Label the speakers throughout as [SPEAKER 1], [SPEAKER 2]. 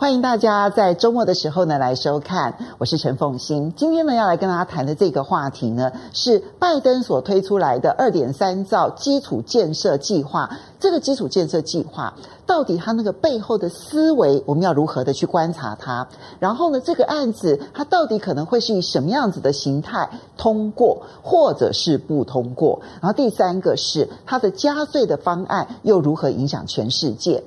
[SPEAKER 1] 欢迎大家在周末的时候呢来收看，我是陈凤欣。今天呢要来跟大家谈的这个话题呢，是拜登所推出来的二点三兆基础建设计划。这个基础建设计划到底它那个背后的思维，我们要如何的去观察它？然后呢，这个案子它到底可能会是以什么样子的形态通过，或者是不通过？然后第三个是它的加税的方案又如何影响全世界？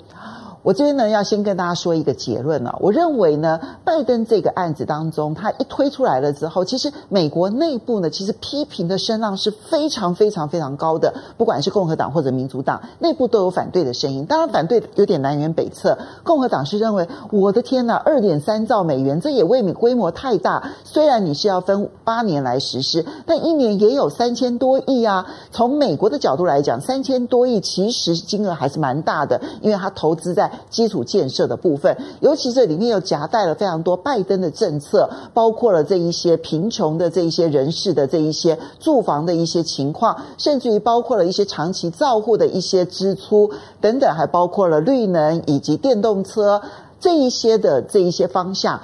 [SPEAKER 1] 我这边呢，要先跟大家说一个结论了。我认为呢，拜登这个案子当中，他一推出来了之后，其实美国内部呢，其实批评的声浪是非常非常非常高的。不管是共和党或者民主党，内部都有反对的声音。当然，反对有点南辕北辙。共和党是认为，我的天呐，二点三兆美元，这也未免规模太大。虽然你是要分八年来实施，但一年也有三千多亿啊。从美国的角度来讲，三千多亿其实金额还是蛮大的，因为它投资在。基础建设的部分，尤其这里面又夹带了非常多拜登的政策，包括了这一些贫穷的这一些人士的这一些住房的一些情况，甚至于包括了一些长期照护的一些支出等等，还包括了绿能以及电动车这一些的这一些方向，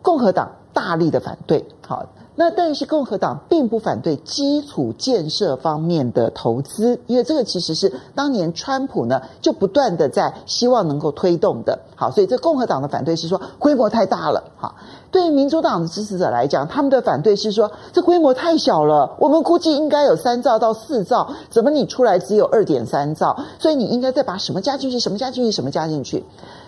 [SPEAKER 1] 共和党大力的反对。好。那但是共和党并不反对基础建设方面的投资，因为这个其实是当年川普呢就不断的在希望能够推动的。好，所以这共和党的反对是说规模太大了。好，对于民主党的支持者来讲，他们的反对是说这规模太小了，我们估计应该有三兆到四兆，怎么你出来只有二点三兆？所以你应该再把什么加进去，什么加进去，什么加进去。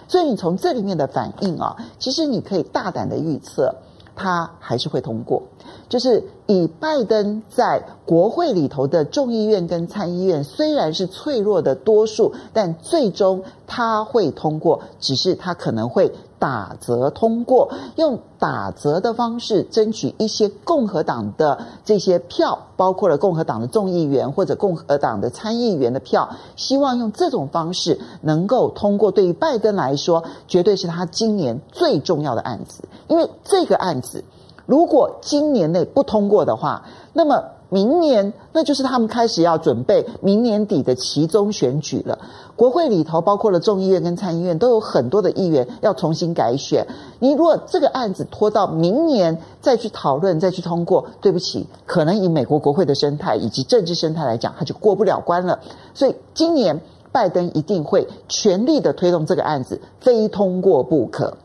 [SPEAKER 1] 所以你从这里面的反应啊，其实你可以大胆的预测。他还是会通过，就是以拜登在国会里头的众议院跟参议院虽然是脆弱的多数，但最终他会通过，只是他可能会打折通过，用打折的方式争取一些共和党的这些票，包括了共和党的众议员或者共和党的参议员的票，希望用这种方式能够通过。对于拜登来说，绝对是他今年最重要的案子，因为这个案子如果今年内不通过的话，那么。明年，那就是他们开始要准备明年底的期中选举了。国会里头包括了众议院跟参议院，都有很多的议员要重新改选。你如果这个案子拖到明年再去讨论、再去通过，对不起，可能以美国国会的生态以及政治生态来讲，它就过不了关了。所以今年拜登一定会全力的推动这个案子，非通过不可。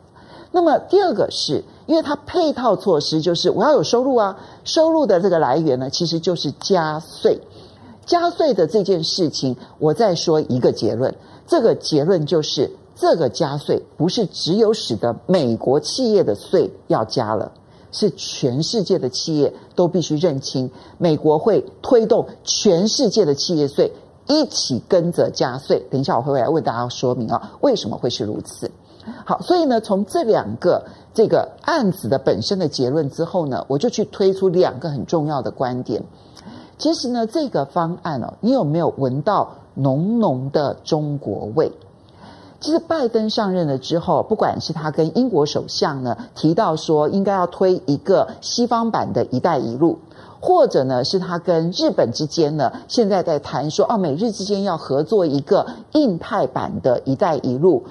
[SPEAKER 1] 那么第二个是。因为它配套措施就是我要有收入啊，收入的这个来源呢，其实就是加税。加税的这件事情，我再说一个结论，这个结论就是这个加税不是只有使得美国企业的税要加了，是全世界的企业都必须认清，美国会推动全世界的企业税一起跟着加税。等一下我会来为大家说明啊，为什么会是如此。好，所以呢，从这两个这个案子的本身的结论之后呢，我就去推出两个很重要的观点。其实呢，这个方案哦，你有没有闻到浓浓的中国味？其实拜登上任了之后，不管是他跟英国首相呢提到说应该要推一个西方版的一带一路，或者呢是他跟日本之间呢现在在谈说哦，美日之间要合作一个印太版的一带一路。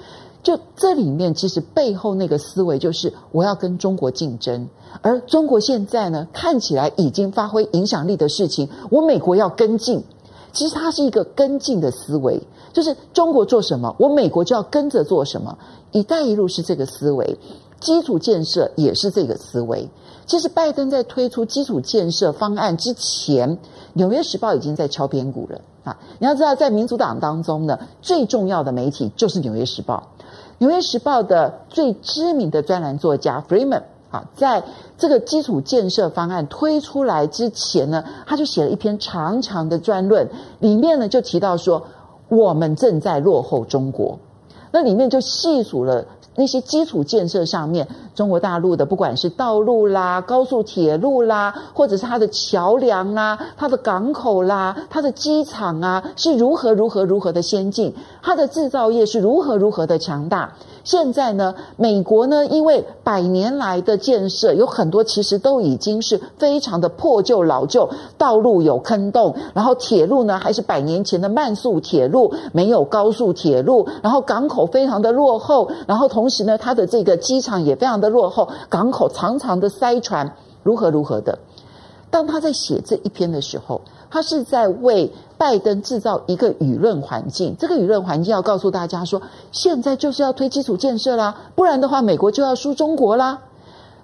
[SPEAKER 1] 就这里面，其实背后那个思维就是我要跟中国竞争，而中国现在呢，看起来已经发挥影响力的事情，我美国要跟进。其实它是一个跟进的思维，就是中国做什么，我美国就要跟着做什么。一带一路是这个思维，基础建设也是这个思维。其实拜登在推出基础建设方案之前，《纽约时报》已经在敲边鼓了啊！你要知道，在民主党当中呢，最重要的媒体就是《纽约时报》。《纽约时报》的最知名的专栏作家 Freeman 啊，在这个基础建设方案推出来之前呢，他就写了一篇长长的专论，里面呢就提到说，我们正在落后中国。那里面就细数了。那些基础建设上面，中国大陆的不管是道路啦、高速铁路啦，或者是它的桥梁啦、它的港口啦、它的机场啊，是如何如何如何的先进，它的制造业是如何如何的强大。现在呢，美国呢，因为百年来的建设有很多，其实都已经是非常的破旧老旧，道路有坑洞，然后铁路呢还是百年前的慢速铁路，没有高速铁路，然后港口非常的落后，然后同时呢，它的这个机场也非常的落后，港口常常的塞船，如何如何的。当他在写这一篇的时候，他是在为拜登制造一个舆论环境。这个舆论环境要告诉大家说，现在就是要推基础建设啦，不然的话，美国就要输中国啦。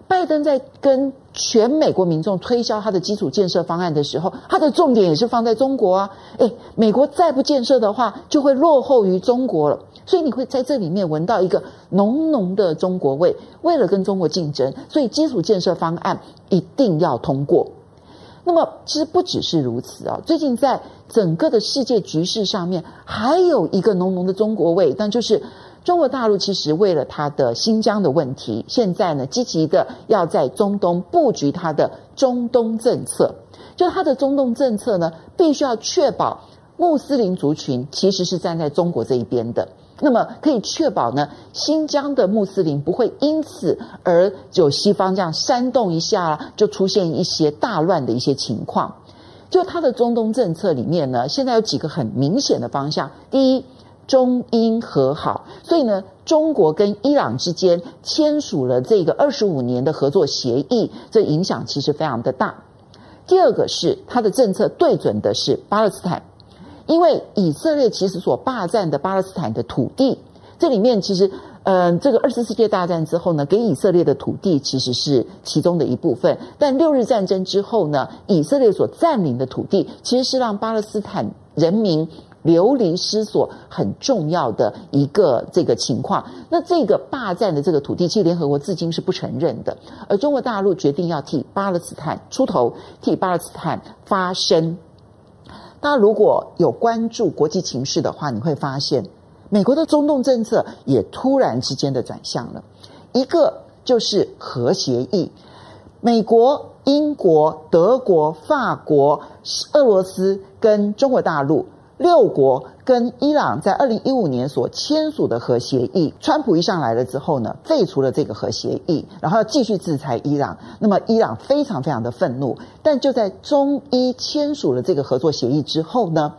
[SPEAKER 1] 拜登在跟全美国民众推销他的基础建设方案的时候，他的重点也是放在中国啊。诶，美国再不建设的话，就会落后于中国了。所以你会在这里面闻到一个浓浓的中国味。为了跟中国竞争，所以基础建设方案一定要通过。那么，其实不只是如此啊！最近在整个的世界局势上面，还有一个浓浓的中国味，但就是中国大陆其实为了它的新疆的问题，现在呢积极的要在中东布局它的中东政策。就它的中东政策呢，必须要确保穆斯林族群其实是站在中国这一边的。那么可以确保呢，新疆的穆斯林不会因此而有西方这样煽动一下，就出现一些大乱的一些情况。就他的中东政策里面呢，现在有几个很明显的方向：第一，中英和好，所以呢，中国跟伊朗之间签署了这个二十五年的合作协议，这影响其实非常的大。第二个是他的政策对准的是巴勒斯坦。因为以色列其实所霸占的巴勒斯坦的土地，这里面其实，嗯、这个二次世界大战之后呢，给以色列的土地其实是其中的一部分。但六日战争之后呢，以色列所占领的土地，其实是让巴勒斯坦人民流离失所很重要的一个这个情况。那这个霸占的这个土地，其实联合国至今是不承认的。而中国大陆决定要替巴勒斯坦出头，替巴勒斯坦发声。大家如果有关注国际情势的话，你会发现，美国的中东政策也突然之间的转向了。一个就是核协议，美国、英国、德国、法国、俄罗斯跟中国大陆。六国跟伊朗在二零一五年所签署的核协议，川普一上来了之后呢，废除了这个核协议，然后要继续制裁伊朗。那么伊朗非常非常的愤怒，但就在中伊签署了这个合作协议之后呢，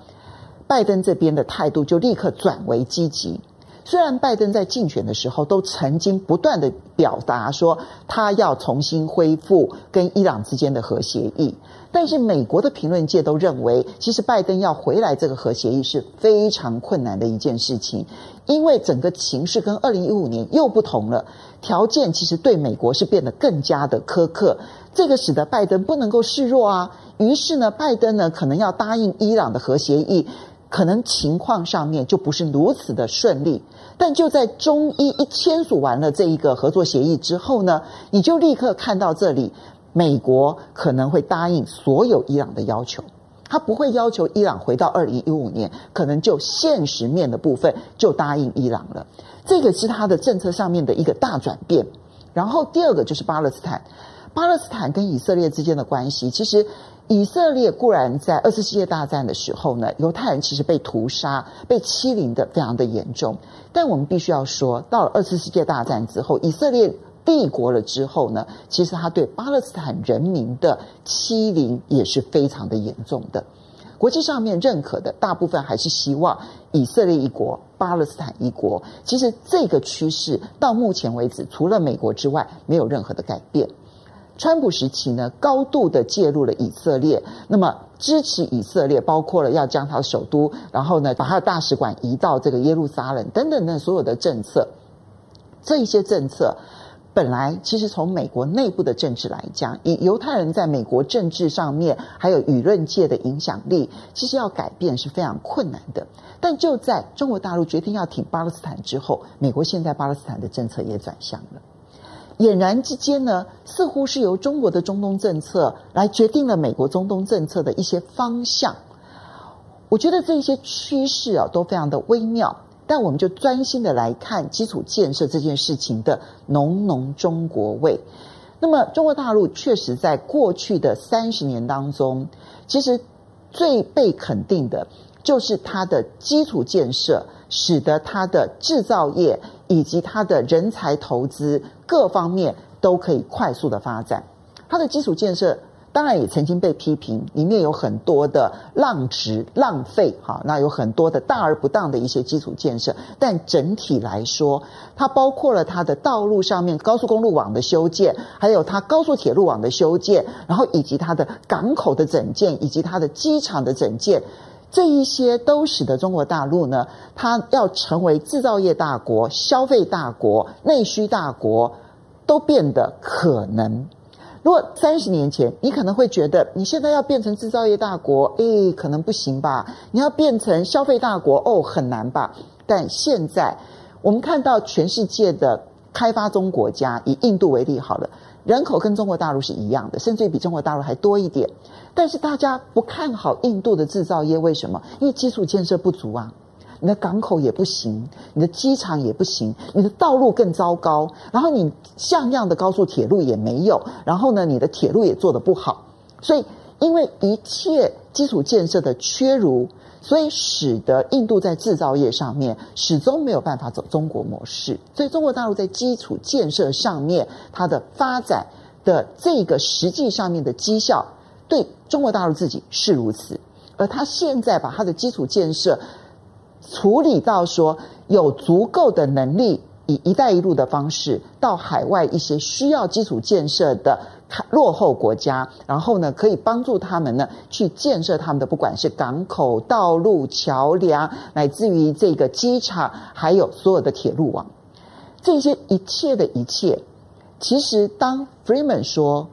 [SPEAKER 1] 拜登这边的态度就立刻转为积极。虽然拜登在竞选的时候都曾经不断的表达说他要重新恢复跟伊朗之间的核协议。但是美国的评论界都认为，其实拜登要回来这个核协议是非常困难的一件事情，因为整个情势跟二零一五年又不同了，条件其实对美国是变得更加的苛刻，这个使得拜登不能够示弱啊。于是呢，拜登呢可能要答应伊朗的核协议，可能情况上面就不是如此的顺利。但就在中伊一签署完了这一个合作协议之后呢，你就立刻看到这里。美国可能会答应所有伊朗的要求，他不会要求伊朗回到二零一五年，可能就现实面的部分就答应伊朗了。这个是他的政策上面的一个大转变。然后第二个就是巴勒斯坦，巴勒斯坦跟以色列之间的关系，其实以色列固然在二次世界大战的时候呢，犹太人其实被屠杀、被欺凌的非常的严重。但我们必须要说，到了二次世界大战之后，以色列。帝国了之后呢，其实他对巴勒斯坦人民的欺凌也是非常的严重的。国际上面认可的大部分还是希望以色列一国，巴勒斯坦一国。其实这个趋势到目前为止，除了美国之外，没有任何的改变。川普时期呢，高度的介入了以色列，那么支持以色列，包括了要将他的首都，然后呢，把他的大使馆移到这个耶路撒冷等等的所有的政策，这一些政策。本来其实从美国内部的政治来讲，以犹太人在美国政治上面还有舆论界的影响力，其实要改变是非常困难的。但就在中国大陆决定要挺巴勒斯坦之后，美国现在巴勒斯坦的政策也转向了。俨然之间呢，似乎是由中国的中东政策来决定了美国中东政策的一些方向。我觉得这些趋势啊都非常的微妙。但我们就专心的来看基础建设这件事情的浓浓中国味。那么，中国大陆确实在过去的三十年当中，其实最被肯定的就是它的基础建设，使得它的制造业以及它的人才投资各方面都可以快速的发展。它的基础建设。当然也曾经被批评，里面有很多的浪值浪费，哈，那有很多的大而不当的一些基础建设。但整体来说，它包括了它的道路上面高速公路网的修建，还有它高速铁路网的修建，然后以及它的港口的整建，以及它的机场的整建，这一些都使得中国大陆呢，它要成为制造业大国、消费大国、内需大国，都变得可能。如果三十年前，你可能会觉得你现在要变成制造业大国，诶，可能不行吧？你要变成消费大国，哦，很难吧？但现在，我们看到全世界的开发中国家，以印度为例好了，人口跟中国大陆是一样的，甚至于比中国大陆还多一点。但是大家不看好印度的制造业，为什么？因为基础建设不足啊。你的港口也不行，你的机场也不行，你的道路更糟糕，然后你像样的高速铁路也没有，然后呢，你的铁路也做得不好，所以因为一切基础建设的缺如，所以使得印度在制造业上面始终没有办法走中国模式，所以中国大陆在基础建设上面它的发展的这个实际上面的绩效，对中国大陆自己是如此，而他现在把他的基础建设。处理到说有足够的能力，以“一带一路”的方式到海外一些需要基础建设的落后国家，然后呢，可以帮助他们呢去建设他们的不管是港口、道路、桥梁，乃至于这个机场，还有所有的铁路网，这些一切的一切，其实当 Freeman 说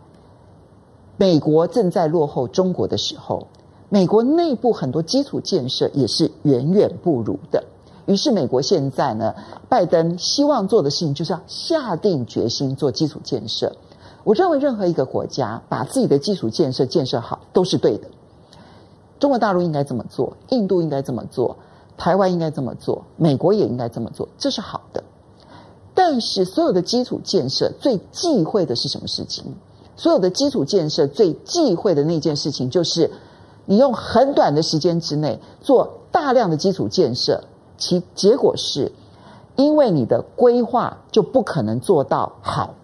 [SPEAKER 1] 美国正在落后中国的时候。美国内部很多基础建设也是远远不如的，于是美国现在呢，拜登希望做的事情就是要下定决心做基础建设。我认为任何一个国家把自己的基础建设建设好都是对的。中国大陆应该这么做，印度应该这么做，台湾应该这么做，美国也应该这么做，这是好的。但是所有的基础建设最忌讳的是什么事情？所有的基础建设最忌讳的那件事情就是。你用很短的时间之内做大量的基础建设，其结果是，因为你的规划就不可能做到好，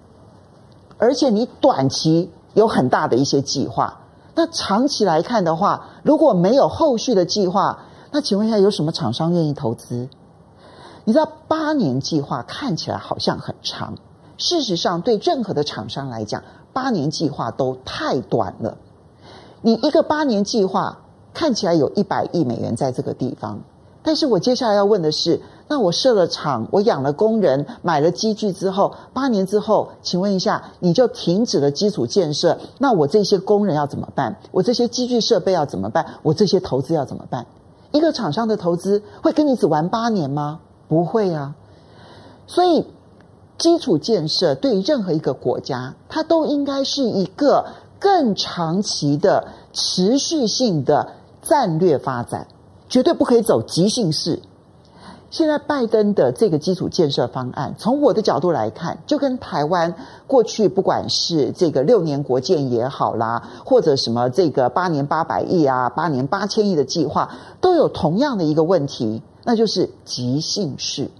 [SPEAKER 1] 而且你短期有很大的一些计划，那长期来看的话，如果没有后续的计划，那请问一下，有什么厂商愿意投资？你知道八年计划看起来好像很长，事实上对任何的厂商来讲，八年计划都太短了。你一个八年计划看起来有一百亿美元在这个地方，但是我接下来要问的是，那我设了厂，我养了工人，买了机具之后，八年之后，请问一下，你就停止了基础建设，那我这些工人要怎么办？我这些机具设备要怎么办？我这些投资要怎么办？一个厂商的投资会跟你只玩八年吗？不会啊，所以基础建设对于任何一个国家，它都应该是一个。更长期的持续性的战略发展，绝对不可以走急性式。现在拜登的这个基础建设方案，从我的角度来看，就跟台湾过去不管是这个六年国建也好啦，或者什么这个八年八百亿啊，八年八千亿的计划，都有同样的一个问题，那就是急性式。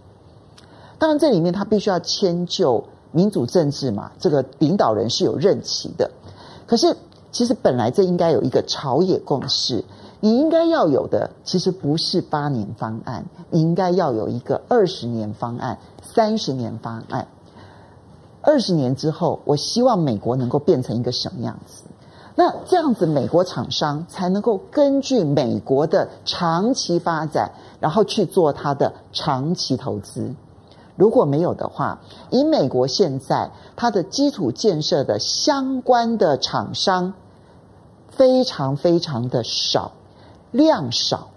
[SPEAKER 1] 当然，这里面他必须要迁就民主政治嘛，这个领导人是有任期的。可是，其实本来这应该有一个朝野共识，你应该要有的，其实不是八年方案，你应该要有一个二十年方案、三十年方案。二十年之后，我希望美国能够变成一个什么样子？那这样子，美国厂商才能够根据美国的长期发展，然后去做它的长期投资。如果没有的话，以美国现在它的基础建设的相关的厂商非常非常的少，量少，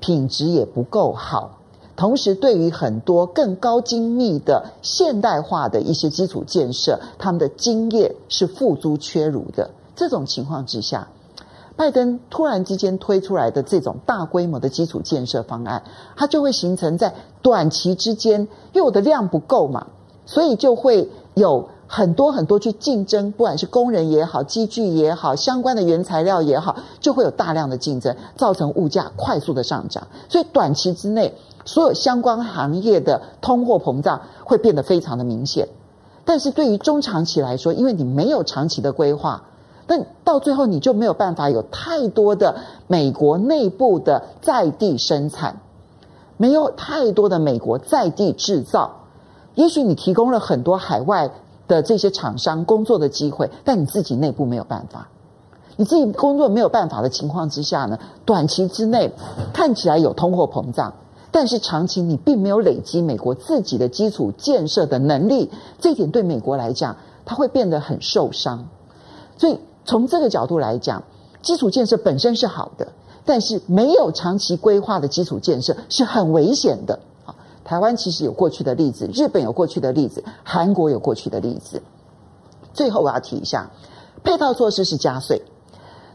[SPEAKER 1] 品质也不够好，同时对于很多更高精密的现代化的一些基础建设，他们的经验是付诸缺如的。这种情况之下。拜登突然之间推出来的这种大规模的基础建设方案，它就会形成在短期之间，因为我的量不够嘛，所以就会有很多很多去竞争，不管是工人也好，机具也好，相关的原材料也好，就会有大量的竞争，造成物价快速的上涨。所以短期之内，所有相关行业的通货膨胀会变得非常的明显。但是对于中长期来说，因为你没有长期的规划，但到最后你就没有办法有太多的美国内部的在地生产，没有太多的美国在地制造。也许你提供了很多海外的这些厂商工作的机会，但你自己内部没有办法，你自己工作没有办法的情况之下呢，短期之内看起来有通货膨胀。但是长期你并没有累积美国自己的基础建设的能力，这点对美国来讲，它会变得很受伤。所以从这个角度来讲，基础建设本身是好的，但是没有长期规划的基础建设是很危险的。台湾其实有过去的例子，日本有过去的例子，韩国有过去的例子。最后我要提一下，配套措施是加税。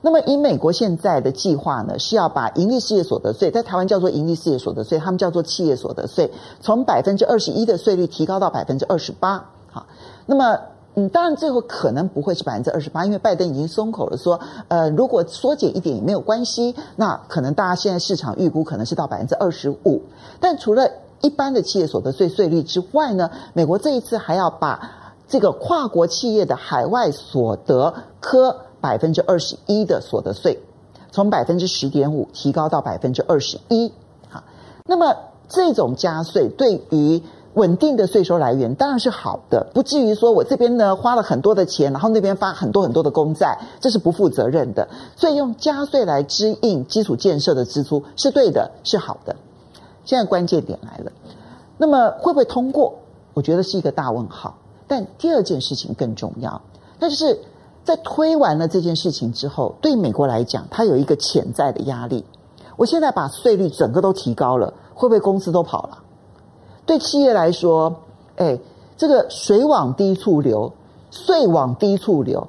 [SPEAKER 1] 那么，以美国现在的计划呢，是要把盈利事业所得税，在台湾叫做盈利事业所得税，他们叫做企业所得税，从百分之二十一的税率提高到百分之二十八。好，那么，嗯，当然最后可能不会是百分之二十八，因为拜登已经松口了，说，呃，如果缩减一点也没有关系。那可能大家现在市场预估可能是到百分之二十五。但除了一般的企业所得税税率之外呢，美国这一次还要把这个跨国企业的海外所得科。百分之二十一的所得税，从百分之十点五提高到百分之二十一。好，那么这种加税对于稳定的税收来源当然是好的，不至于说我这边呢花了很多的钱，然后那边发很多很多的公债，这是不负责任的。所以用加税来支应基础建设的支出是对的，是好的。现在关键点来了，那么会不会通过？我觉得是一个大问号。但第二件事情更重要，那就是。在推完了这件事情之后，对美国来讲，它有一个潜在的压力。我现在把税率整个都提高了，会不会公司都跑了？对企业来说，哎，这个水往低处流，税往低处流。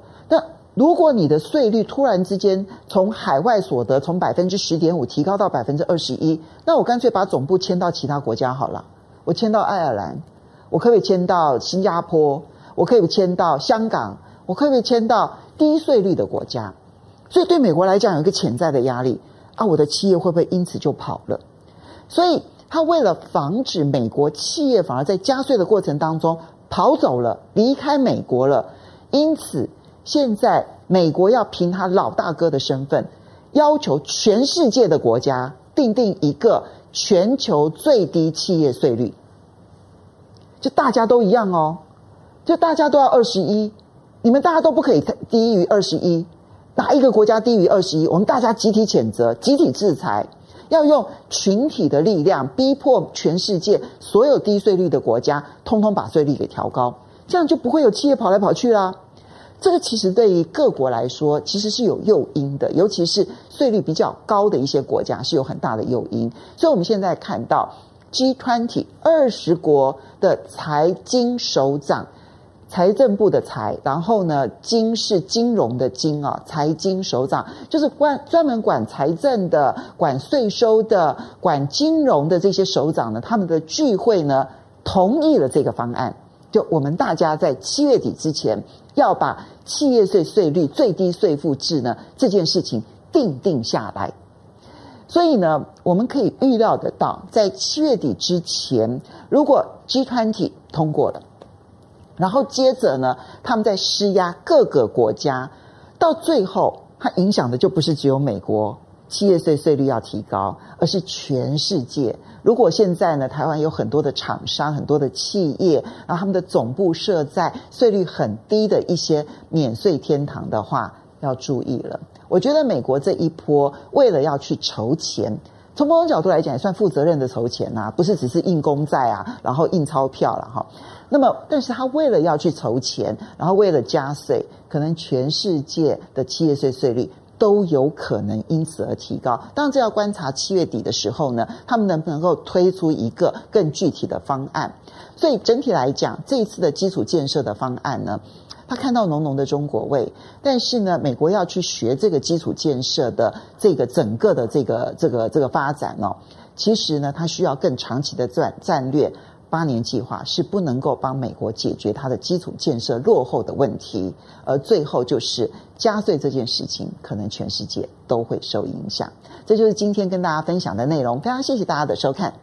[SPEAKER 1] 如果你的税率突然之间从海外所得从百分之十点五提高到百分之二十一，那我干脆把总部迁到其他国家好了。我迁到爱尔兰，我可不可以迁到新加坡？我可以迁到香港？我可不可以迁到低税率的国家？所以对美国来讲有一个潜在的压力啊，我的企业会不会因此就跑了？所以他为了防止美国企业反而在加税的过程当中跑走了，离开美国了，因此现在美国要凭他老大哥的身份，要求全世界的国家订定一个全球最低企业税率，就大家都一样哦，就大家都要二十一。你们大家都不可以低于二十一，哪一个国家低于二十一，我们大家集体谴责、集体制裁，要用群体的力量逼迫全世界所有低税率的国家，通通把税率给调高，这样就不会有企业跑来跑去啦。这个其实对于各国来说，其实是有诱因的，尤其是税率比较高的一些国家是有很大的诱因。所以我们现在看到 G20 二十国的财经首长。财政部的财，然后呢，金是金融的金啊，财经首长就是管专门管财政的、管税收的、管金融的这些首长呢，他们的聚会呢，同意了这个方案，就我们大家在七月底之前要把企业税税率最低税负制呢这件事情定定下来，所以呢，我们可以预料得到，在七月底之前，如果 G 团体通过了。然后接着呢，他们在施压各个国家，到最后，它影响的就不是只有美国企业税税率要提高，而是全世界。如果现在呢，台湾有很多的厂商、很多的企业，然后他们的总部设在税率很低的一些免税天堂的话，要注意了。我觉得美国这一波为了要去筹钱，从某种角度来讲也算负责任的筹钱呐、不是只是印公债啊，然后印钞票了哈。那么，但是他为了要去筹钱，然后为了加税，可能全世界的企业税税率都有可能因此而提高。当然，这要观察七月底的时候呢，他们能不能够推出一个更具体的方案。所以整体来讲，这一次的基础建设的方案呢，他看到浓浓的中国味。但是呢，美国要去学这个基础建设的这个整个的这个这个这个发展哦，其实呢，它需要更长期的战战略。八年计划是不能够帮美国解决它的基础建设落后的问题，而最后就是加税这件事情，可能全世界都会受影响。这就是今天跟大家分享的内容，非常谢谢大家的收看。